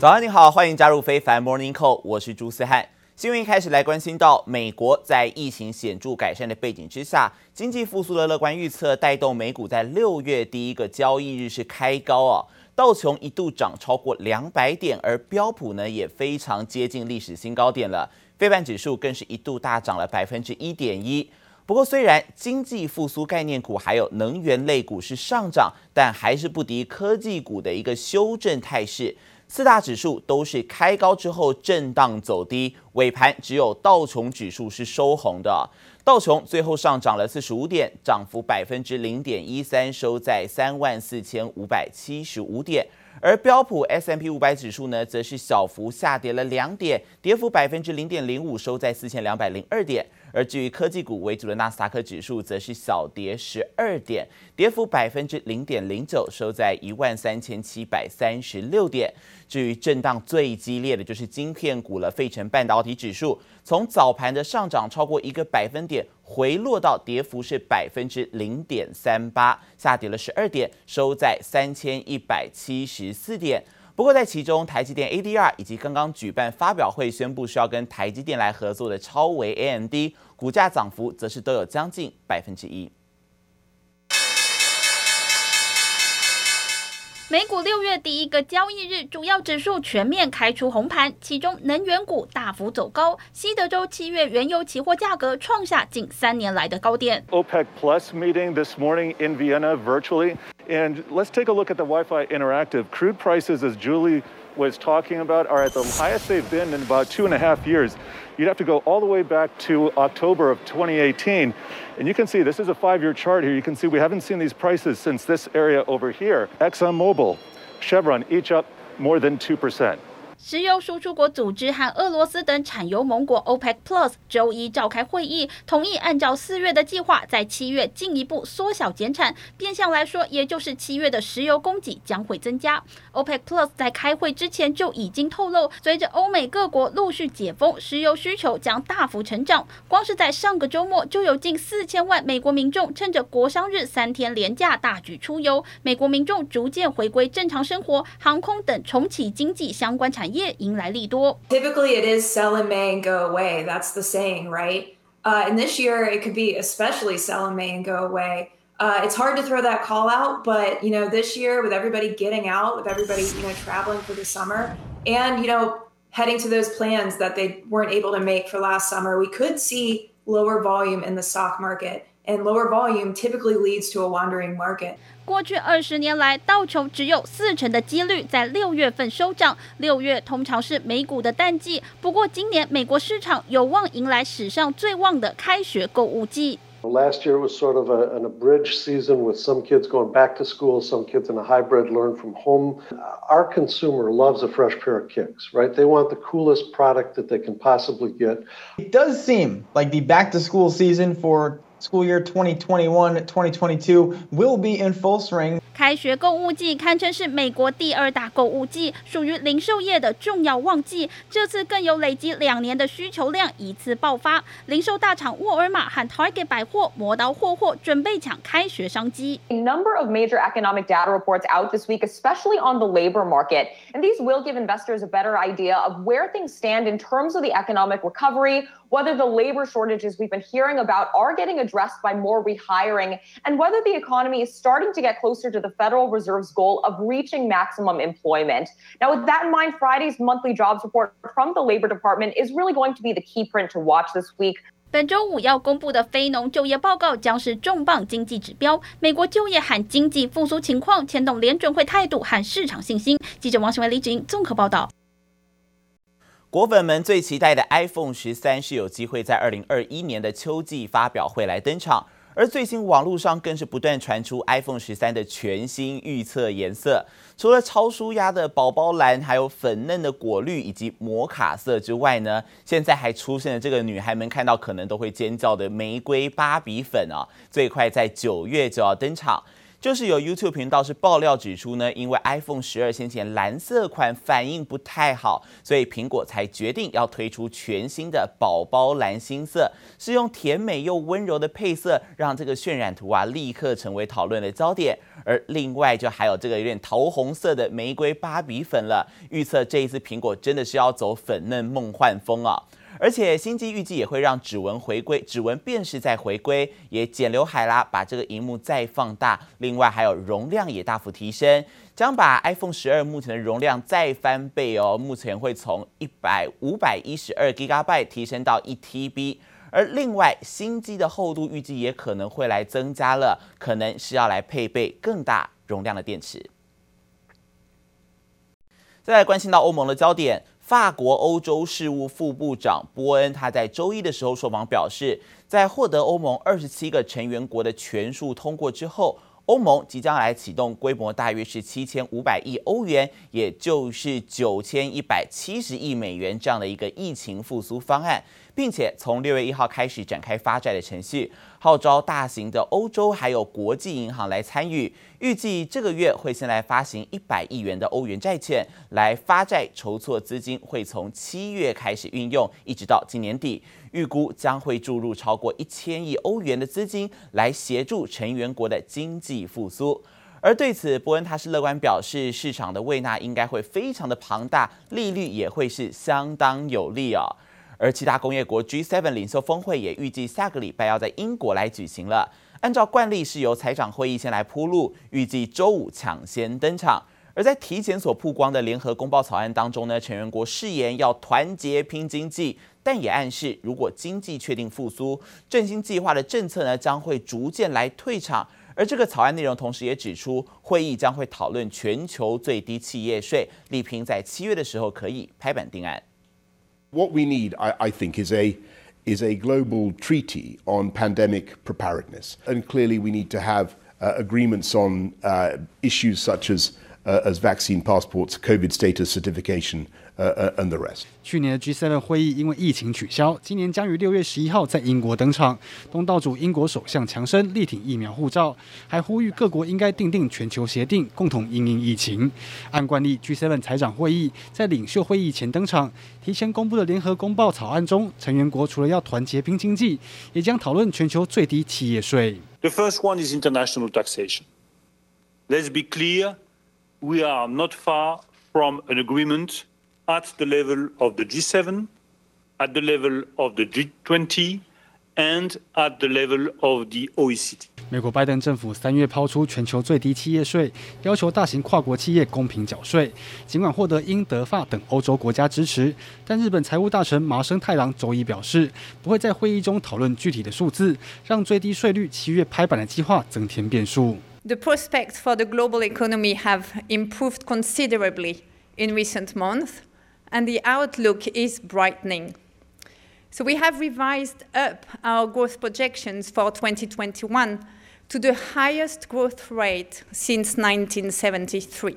早上你好，欢迎加入非凡 Morning Call，我是朱思翰。新闻一开始来关心到，美国在疫情显著改善的背景之下，经济复苏的乐观预测带动美股在六月第一个交易日是开高啊，道琼一度涨超过两百点，而标普呢也非常接近历史新高点了，费半指数更是一度大涨了百分之一点一。不过，虽然经济复苏概念股还有能源类股是上涨，但还是不敌科技股的一个修正态势。四大指数都是开高之后震荡走低，尾盘只有道琼指数是收红的。道琼最后上涨了四十五点，涨幅百分之零点一三，收在三万四千五百七十五点。而标普 S M P 五百指数呢，则是小幅下跌了两点，跌幅百分之零点零五，收在四千两百零二点。而至于科技股为主的纳斯达克指数，则是小跌十二点，跌幅百分之零点零九，收在一万三千七百三十六点。至于震荡最激烈的就是晶片股了，费城半导体指数从早盘的上涨超过一个百分点，回落到跌幅是百分之零点三八，下跌了十二点，收在三千一百七十四点。不过，在其中，台积电 ADR 以及刚刚举办发表会宣布需要跟台积电来合作的超微 AMD，股价涨幅则是都有将近百分之一。美股六月第一个交易日，主要指数全面开出红盘，其中能源股大幅走高。西德州七月原油期货价格创下近三年来的高点。OPEC Plus meeting this morning in Vienna virtually, and let's take a look at the Wi-Fi Interactive crude prices, as Julie was talking about, are at the highest they've been in about two and a half years. You'd have to go all the way back to October of 2018. And you can see this is a five year chart here. You can see we haven't seen these prices since this area over here. ExxonMobil, Chevron, each up more than 2%. 石油输出国组织和俄罗斯等产油盟国 OPEC Plus 周一召开会议，同意按照四月的计划，在七月进一步缩小减产。变相来说，也就是七月的石油供给将会增加。OPEC Plus 在开会之前就已经透露，随着欧美各国陆续解封，石油需求将大幅成长。光是在上个周末，就有近四千万美国民众趁着国商日三天连假大举出游。美国民众逐渐回归正常生活，航空等重启经济相关产业。业迎来利多。Typically, it is sell in May and go away. That's the saying, right? Uh, and this year, it could be especially sell in May and go away. Uh, it's hard to throw that call out, but you know, this year with everybody getting out, with everybody you know traveling for the summer, and you know heading to those plans that they weren't able to make for last summer, we could see lower volume in the stock market. And lower volume typically leads to a wandering market. 过去二十年来，道琼只有四成的几率在六月份收涨。六月通常是美股的淡季，不过今年美国市场有望迎来史上最旺的开学购物季。Last year was sort of a, an abridged season with some kids going back to school, some kids in a hybrid learn from home. Our consumer loves a fresh pair of kicks, right? They want the coolest product that they can possibly get. It does seem like the back to school season for School year 2021-2022 will be in full swing. 开学购物季堪称是美国第二大购物季，属于零售业的重要旺季。这次更有累积两年的需求量一次爆发，零售大厂沃尔玛和 Target 百货磨刀霍霍，准备抢开学商机。A number of major economic data reports out this week, especially on the labor market, and these will give investors a better idea of where things stand in terms of the economic recovery, whether the labor shortages we've been hearing about are getting addressed by more rehiring, and whether the economy is starting to get closer to the Federal Reserve's goal of reaching maximum employment. Now, with that in mind, Friday's monthly jobs report from the Labor Department is really going to be the key print to watch this week. 本周五要公布的非农就业报告将是重磅经济指标。美国就业和经济复苏情况牵动联准会态度和市场信心。记者王新伟、李景综合报道。 果粉们最期待的 iPhone 十三是有机会在二零二一年的秋季发表会来登场，而最新网络上更是不断传出 iPhone 十三的全新预测颜色，除了超舒压的宝宝蓝，还有粉嫩的果绿以及摩卡色之外呢，现在还出现了这个女孩们看到可能都会尖叫的玫瑰芭比粉啊，最快在九月就要登场。就是有 YouTube 频道是爆料指出呢，因为 iPhone 十二先前蓝色款反应不太好，所以苹果才决定要推出全新的宝宝蓝新色，是用甜美又温柔的配色，让这个渲染图啊立刻成为讨论的焦点。而另外就还有这个有点桃红色的玫瑰芭比粉了，预测这一次苹果真的是要走粉嫩梦幻风啊！而且新机预计也会让指纹回归，指纹辨识再回归，也剪刘海啦，把这个荧幕再放大。另外还有容量也大幅提升，将把 iPhone 十二目前的容量再翻倍哦。目前会从一百五百一十二 ggabyte 提升到一 TB。而另外新机的厚度预计也可能会来增加了，可能是要来配备更大容量的电池。再来关心到欧盟的焦点。法国欧洲事务副部长波恩，他在周一的时候受访表示，在获得欧盟二十七个成员国的全数通过之后，欧盟即将来启动规模大约是七千五百亿欧元，也就是九千一百七十亿美元这样的一个疫情复苏方案。并且从六月一号开始展开发债的程序，号召大型的欧洲还有国际银行来参与。预计这个月会先来发行一百亿元的欧元债券来发债筹措资金，会从七月开始运用，一直到今年底。预估将会注入超过一千亿欧元的资金来协助成员国的经济复苏。而对此，伯恩他是乐观表示，市场的胃纳应该会非常的庞大，利率也会是相当有利啊。而其他工业国 G7 领袖峰会也预计下个礼拜要在英国来举行了。按照惯例是由财长会议先来铺路，预计周五抢先登场。而在提前所曝光的联合公报草案当中呢，成员国誓言要团结拼经济，但也暗示如果经济确定复苏，振兴计划的政策呢将会逐渐来退场。而这个草案内容同时也指出，会议将会讨论全球最低企业税，力拼在七月的时候可以拍板定案。What we need, I, I think, is a is a global treaty on pandemic preparedness, and clearly we need to have uh, agreements on uh, issues such as as vaccine passports, COVID status certification, uh, and the rest. 去年的 G7 会议因为疫情取消，今年将于六月十一号在英国登场。东道主英国首相强生力挺疫苗护照，还呼吁各国应该订定全球协定，共同应应疫情。按惯例，G7 财长会议在领袖会议前登场。提前公布的联合公报草案中，成员国除了要团结拼经济，也将讨论全球最低企业税。The first one is international taxation. Let's be clear, we are not far from an agreement. At the level of the G7, at the level of the G20, and at the level of the OECD. 美国拜登政府三月抛出全球最低企业税，要求大型跨国企业公平缴税。尽管获得英、德、法等欧洲国家支持，但日本财务大臣麻生太郎周一表示，不会在会议中讨论具体的数字，让最低税率七月拍板的计划增添变数。The prospects for the global economy have improved considerably in recent months. and the outlook is brightening. So we have revised up our growth projections for 2021 to the highest growth rate since 1973.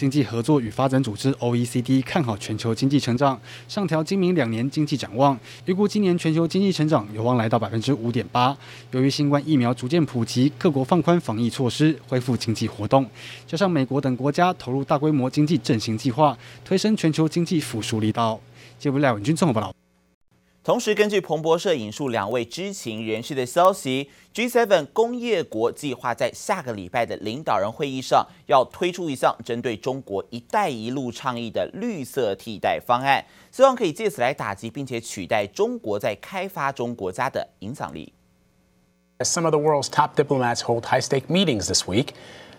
经济合作与发展组织 （OECD） 看好全球经济成长，上调今明两年经济展望，预估今年全球经济成长有望来到百分之五点八。由于新冠疫苗逐渐普及，各国放宽防疫措施，恢复经济活动，加上美国等国家投入大规模经济振兴计划，推升全球经济复苏力道。接下来，文君综合报道。同时，根据彭博社引述两位知情人士的消息，G7 工业国计划在下个礼拜的领导人会议上，要推出一项针对中国“一带一路”倡议的绿色替代方案，希望可以借此来打击并且取代中国在开发中国家的影响力。Some of the world's top diplomats hold high-stake meetings this week.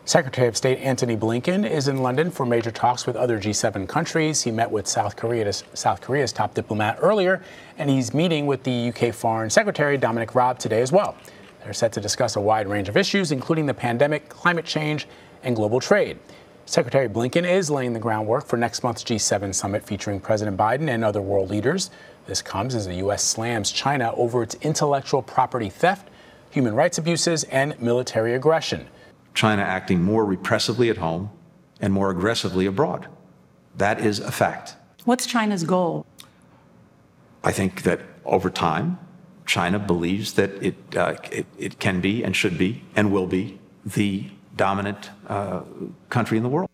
Secretary of State Antony Blinken is in London for major talks with other G7 countries. He met with South, Korea, South Korea's top diplomat earlier, and he's meeting with the UK Foreign Secretary Dominic Raab today as well. They're set to discuss a wide range of issues, including the pandemic, climate change, and global trade. Secretary Blinken is laying the groundwork for next month's G7 summit featuring President Biden and other world leaders. This comes as the U.S. slams China over its intellectual property theft, human rights abuses, and military aggression. China acting more repressively at home and more aggressively abroad. That is a fact. What's China's goal? I think that over time, China believes that it, uh, it, it, can be and should be and will be the dominant uh, country in the world.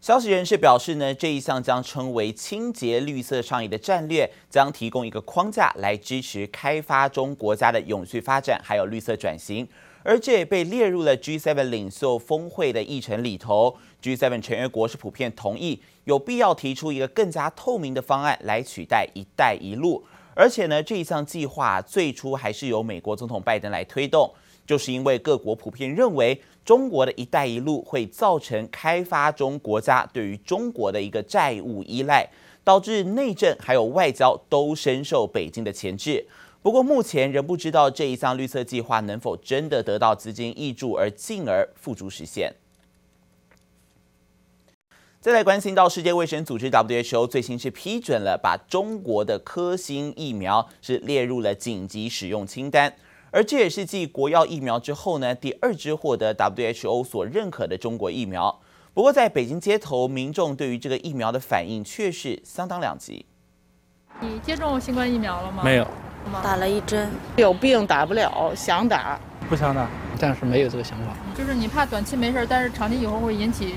消息人士表示呢，这一项将称为“清洁绿色倡议”的战略，将提供一个框架来支持开发中国家的永续发展，还有绿色转型。 而这也被列入了 G7 领袖峰会的议程里头。G7 成员国是普遍同意，有必要提出一个更加透明的方案来取代“一带一路”。而且呢，这一项计划最初还是由美国总统拜登来推动，就是因为各国普遍认为。中国的一带一路会造成开发中国家对于中国的一个债务依赖，导致内政还有外交都深受北京的牵制。不过目前仍不知道这一项绿色计划能否真的得到资金挹注而进而付诸实现。再来关心到世界卫生组织 WHO 最新是批准了把中国的科兴疫苗是列入了紧急使用清单。而这也是继国药疫苗之后呢，第二支获得 WHO 所认可的中国疫苗。不过，在北京街头，民众对于这个疫苗的反应却是相当两极。你接种新冠疫苗了吗？没有，打了一针。有病打不了，想打不想打，但是没有这个想法。就是你怕短期没事，但是长期以后会引起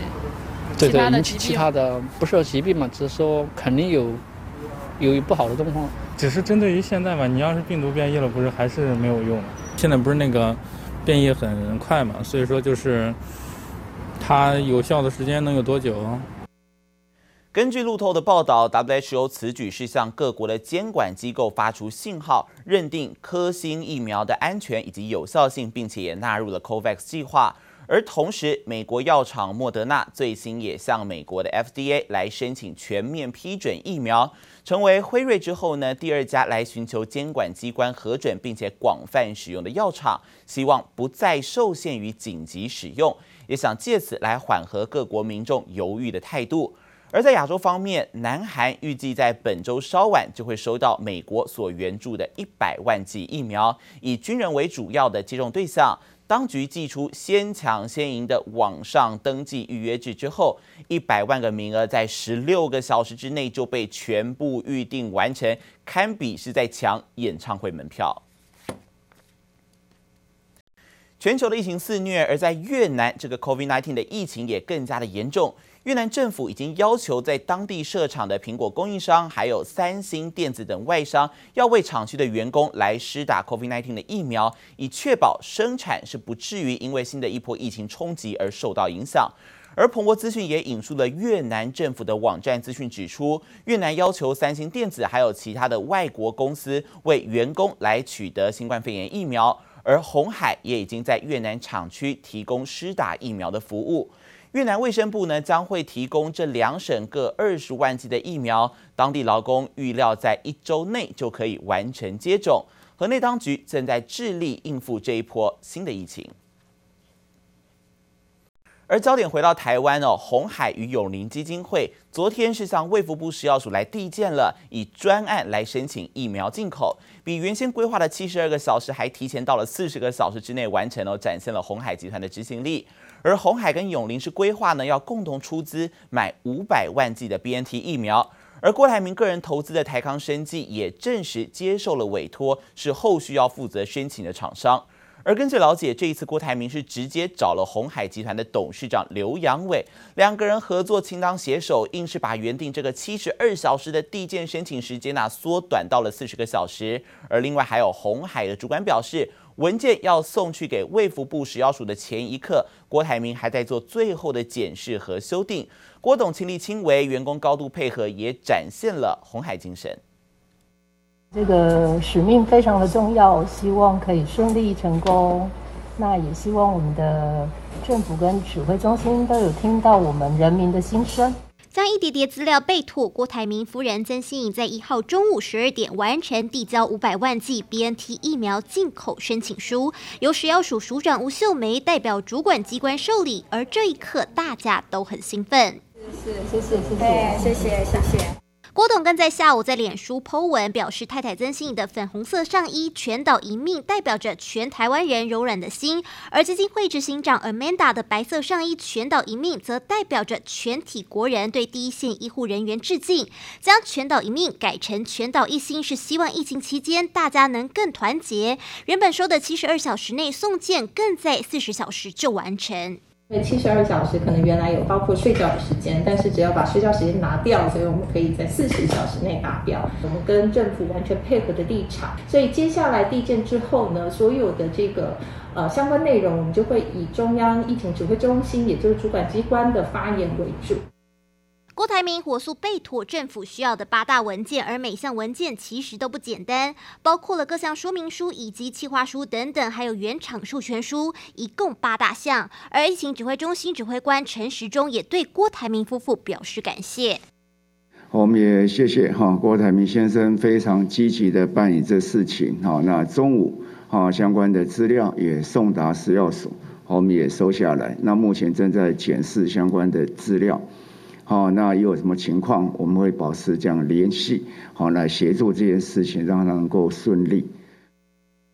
对对引起其他的，不是疾病嘛，只是说肯定有有不好的状况。只是针对于现在嘛，你要是病毒变异了，不是还是没有用。现在不是那个变异很快嘛，所以说就是它有效的时间能有多久？根据路透的报道，WHO 此举是向各国的监管机构发出信号，认定科兴疫苗的安全以及有效性，并且也纳入了 COVAX 计划。而同时，美国药厂莫德纳最新也向美国的 FDA 来申请全面批准疫苗，成为辉瑞之后呢，第二家来寻求监管机关核准并且广泛使用的药厂，希望不再受限于紧急使用，也想借此来缓和各国民众犹豫的态度。而在亚洲方面，南韩预计在本周稍晚就会收到美国所援助的一百万剂疫苗，以军人为主要的接种对象。当局祭出先抢先赢的网上登记预约制之后，一百万个名额在十六个小时之内就被全部预定完成，堪比是在抢演唱会门票。全球的疫情肆虐，而在越南，这个 COVID-19 的疫情也更加的严重。越南政府已经要求在当地设厂的苹果供应商，还有三星电子等外商，要为厂区的员工来施打 COVID-19 的疫苗，以确保生产是不至于因为新的一波疫情冲击而受到影响。而彭博资讯也引述了越南政府的网站资讯指出，越南要求三星电子还有其他的外国公司为员工来取得新冠肺炎疫苗，而红海也已经在越南厂区提供施打疫苗的服务。越南卫生部呢将会提供这两省各二十万剂的疫苗，当地劳工预料在一周内就可以完成接种。河内当局正在致力应付这一波新的疫情。而焦点回到台湾哦，红海与永龄基金会昨天是向卫福部食药署来递件了，以专案来申请疫苗进口，比原先规划的七十二个小时还提前到了四十个小时之内完成哦，展现了红海集团的执行力。而鸿海跟永林是规划呢，要共同出资买五百万剂的 BNT 疫苗。而郭台铭个人投资的台康生技也证实接受了委托，是后续要负责申请的厂商。而根据了解，这一次郭台铭是直接找了鸿海集团的董事长刘扬伟，两个人合作倾当携手，硬是把原定这个七十二小时的递件申请时间呢缩短到了四十个小时。而另外还有鸿海的主管表示，文件要送去给卫福部食药署的前一刻，郭台铭还在做最后的检视和修订。郭董亲力亲为，员工高度配合，也展现了红海精神。这个使命非常的重要，希望可以顺利成功。那也希望我们的政府跟指挥中心都有听到我们人民的心声。将一叠叠资料被妥。郭台铭夫人曾心颖在一号中午十二点完成递交五百万剂 bnt 疫苗进口申请书由食药署署长吴秀梅代表主管机关受理而这一刻大家都很兴奋。谢谢谢谢谢谢。谢谢谢谢。郭董更在下午在脸书 po 文表示，太太曾心怡的粉红色上衣全岛一命，代表着全台湾人柔软的心；而基金会执行长 Amanda 的白色上衣全岛一命，则代表着全体国人对第一线医护人员致敬。将全岛一命改成全岛一心，是希望疫情期间大家能更团结。原本说的七十二小时内送件，更在四十小时就完成。因为七十二小时可能原来有包括睡觉的时间，但是只要把睡觉时间拿掉，所以我们可以在四十小时内达标。我们跟政府完全配合的立场，所以接下来地震之后呢，所有的这个呃相关内容，我们就会以中央疫情指挥中心，也就是主管机关的发言为主。郭台铭火速备妥政府需要的八大文件，而每项文件其实都不简单，包括了各项说明书以及企划书等等，还有原厂授权书，一共八大项。而疫情指挥中心指挥官陈时中也对郭台铭夫妇表示感谢。我们也谢谢哈郭台铭先生非常积极的办理这事情。好，那中午哈相关的资料也送达食药署，我们也收下来。那目前正在检视相关的资料。好，那有什么情况，我们会保持这样联系，好来协助这件事情，让它能够顺利。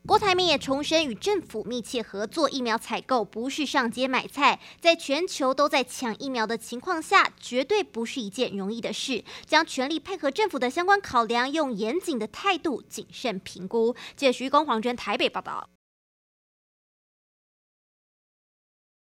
郭台铭也重申与政府密切合作，疫苗采购不是上街买菜，在全球都在抢疫苗的情况下，绝对不是一件容易的事，将全力配合政府的相关考量，用严谨的态度谨慎评估。记者徐公黄娟台北报道。